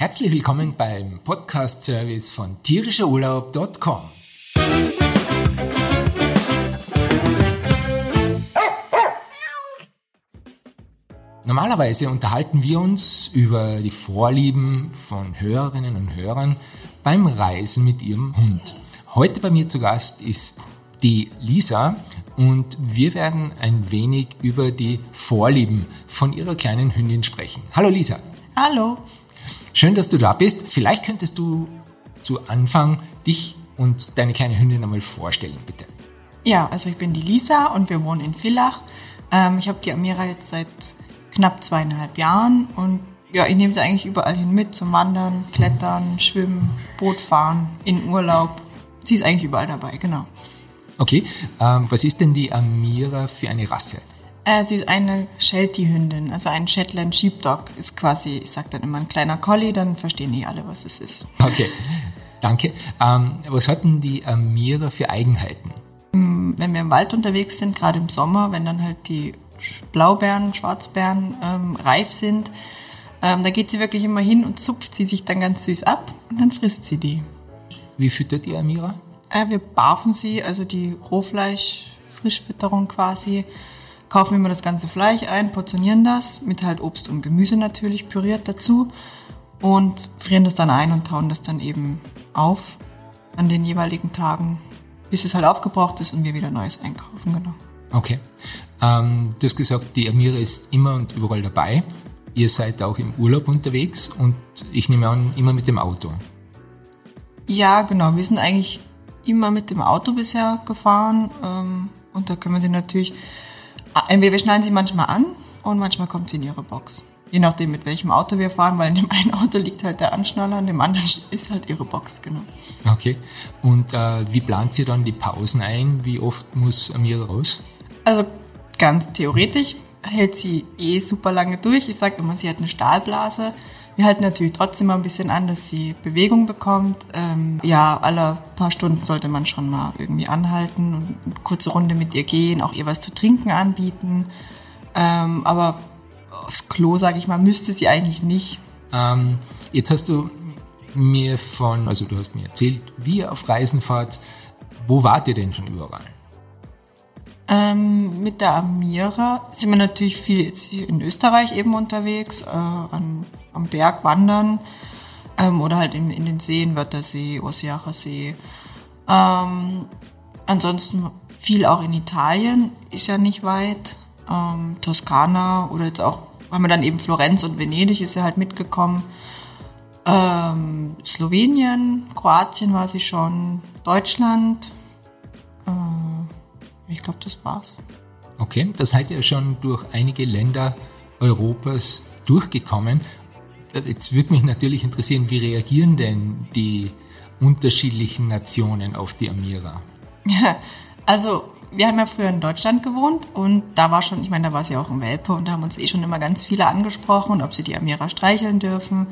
Herzlich willkommen beim Podcast-Service von tierischerurlaub.com. Normalerweise unterhalten wir uns über die Vorlieben von Hörerinnen und Hörern beim Reisen mit ihrem Hund. Heute bei mir zu Gast ist die Lisa und wir werden ein wenig über die Vorlieben von ihrer kleinen Hündin sprechen. Hallo Lisa. Hallo. Schön, dass du da bist. Vielleicht könntest du zu Anfang dich und deine kleine Hündin einmal vorstellen, bitte. Ja, also ich bin die Lisa und wir wohnen in Villach. Ähm, ich habe die Amira jetzt seit knapp zweieinhalb Jahren und ja, ich nehme sie eigentlich überall hin mit, zum Wandern, Klettern, Schwimmen, Boot fahren, in Urlaub. Sie ist eigentlich überall dabei, genau. Okay, ähm, was ist denn die Amira für eine Rasse? Äh, sie ist eine Sheltie-Hündin, also ein Shetland Sheepdog ist quasi, ich sage dann immer ein kleiner Collie, dann verstehen die alle, was es ist. Okay, danke. Ähm, was hat denn die Amira für Eigenheiten? Mm, wenn wir im Wald unterwegs sind, gerade im Sommer, wenn dann halt die Blaubeeren, Schwarzbeeren ähm, reif sind, ähm, da geht sie wirklich immer hin und zupft sie sich dann ganz süß ab und dann frisst sie die. Wie füttert ihr Amira? Äh, wir barfen sie, also die Rohfleisch-Frischfütterung quasi kaufen immer das ganze Fleisch ein, portionieren das mit halt Obst und Gemüse natürlich püriert dazu und frieren das dann ein und tauen das dann eben auf an den jeweiligen Tagen, bis es halt aufgebraucht ist und wir wieder Neues einkaufen, genau. Okay. Ähm, du hast gesagt, die Amira ist immer und überall dabei. Ihr seid auch im Urlaub unterwegs und ich nehme an, immer mit dem Auto. Ja, genau. Wir sind eigentlich immer mit dem Auto bisher gefahren ähm, und da können wir sie natürlich entweder wir schneiden sie manchmal an und manchmal kommt sie in ihre Box. Je nachdem, mit welchem Auto wir fahren, weil in dem einen Auto liegt halt der Anschnaller, in dem anderen ist halt ihre Box, genau. Okay. Und äh, wie plant sie dann die Pausen ein? Wie oft muss Amira raus? Also ganz theoretisch hält sie eh super lange durch. Ich sage immer, sie hat eine Stahlblase. Wir halten natürlich trotzdem mal ein bisschen an, dass sie Bewegung bekommt. Ähm, ja, alle paar Stunden sollte man schon mal irgendwie anhalten und eine kurze Runde mit ihr gehen, auch ihr was zu trinken anbieten. Ähm, aber aufs Klo, sage ich mal, müsste sie eigentlich nicht. Ähm, jetzt hast du mir von, also du hast mir erzählt, wie ihr auf Reisen fahrt. Wo wart ihr denn schon überall? Ähm, mit der Amira sind wir natürlich viel jetzt hier in Österreich eben unterwegs, äh, an am Berg wandern ähm, oder halt in, in den Seen, Wörthersee, Osiacher See. Ähm, ansonsten viel auch in Italien, ist ja nicht weit. Ähm, Toskana oder jetzt auch, haben wir dann eben Florenz und Venedig ist ja halt mitgekommen. Ähm, Slowenien, Kroatien war sie schon, Deutschland. Ich glaube, das war's. Okay, das seid ihr schon durch einige Länder Europas durchgekommen. Jetzt würde mich natürlich interessieren, wie reagieren denn die unterschiedlichen Nationen auf die Amira? Ja, also wir haben ja früher in Deutschland gewohnt und da war schon, ich meine, da war sie auch ein Welpe und da haben uns eh schon immer ganz viele angesprochen, ob sie die Amira streicheln dürfen.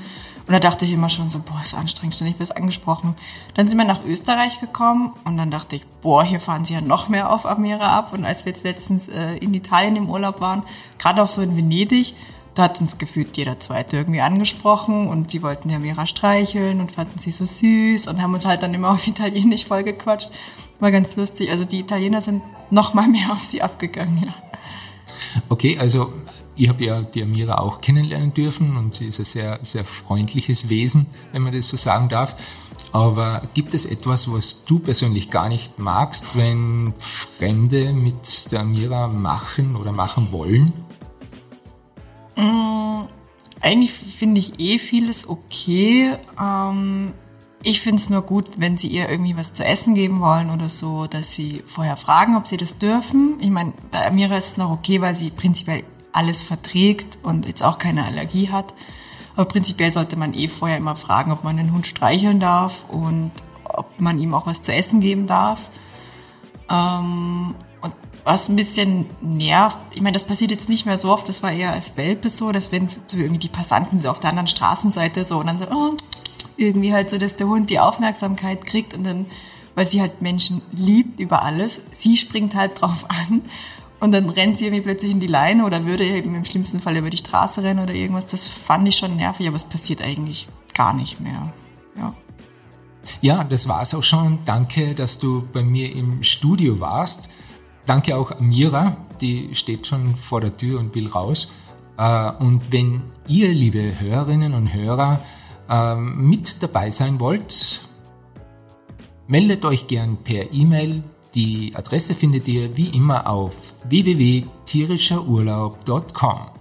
Und da dachte ich immer schon so, boah, ist anstrengend, ständig wird angesprochen. Dann sind wir nach Österreich gekommen und dann dachte ich, boah, hier fahren sie ja noch mehr auf Amira ab. Und als wir jetzt letztens äh, in Italien im Urlaub waren, gerade auch so in Venedig, da hat uns gefühlt jeder Zweite irgendwie angesprochen und die wollten ja Mira streicheln und fanden sie so süß und haben uns halt dann immer auf Italienisch vollgequatscht. War ganz lustig. Also die Italiener sind noch mal mehr auf sie abgegangen, ja. Okay, also ich habe ja die Amira auch kennenlernen dürfen und sie ist ein sehr, sehr freundliches Wesen, wenn man das so sagen darf. Aber gibt es etwas, was du persönlich gar nicht magst, wenn Fremde mit der Amira machen oder machen wollen? Mm, eigentlich finde ich eh vieles okay. Ähm, ich finde es nur gut, wenn sie ihr irgendwie was zu essen geben wollen oder so, dass sie vorher fragen, ob sie das dürfen. Ich meine, bei Amira ist es noch okay, weil sie prinzipiell alles verträgt und jetzt auch keine Allergie hat. Aber prinzipiell sollte man eh vorher immer fragen, ob man den Hund streicheln darf und ob man ihm auch was zu essen geben darf. Ähm, was ein bisschen nervt, ich meine, das passiert jetzt nicht mehr so oft, das war eher als Welpe so, dass wenn so irgendwie die Passanten so auf der anderen Straßenseite so und dann so, oh, irgendwie halt so, dass der Hund die Aufmerksamkeit kriegt und dann, weil sie halt Menschen liebt über alles, sie springt halt drauf an und dann rennt sie irgendwie plötzlich in die Leine oder würde eben im schlimmsten Fall über die Straße rennen oder irgendwas. Das fand ich schon nervig, aber es passiert eigentlich gar nicht mehr. Ja. Ja, das war's auch schon. Danke, dass du bei mir im Studio warst. Danke auch Amira, die steht schon vor der Tür und will raus. Äh, und wenn ihr, liebe Hörerinnen und Hörer, ähm, mit dabei sein wollt, meldet euch gern per E-Mail. Die Adresse findet ihr wie immer auf www.tierischerurlaub.com.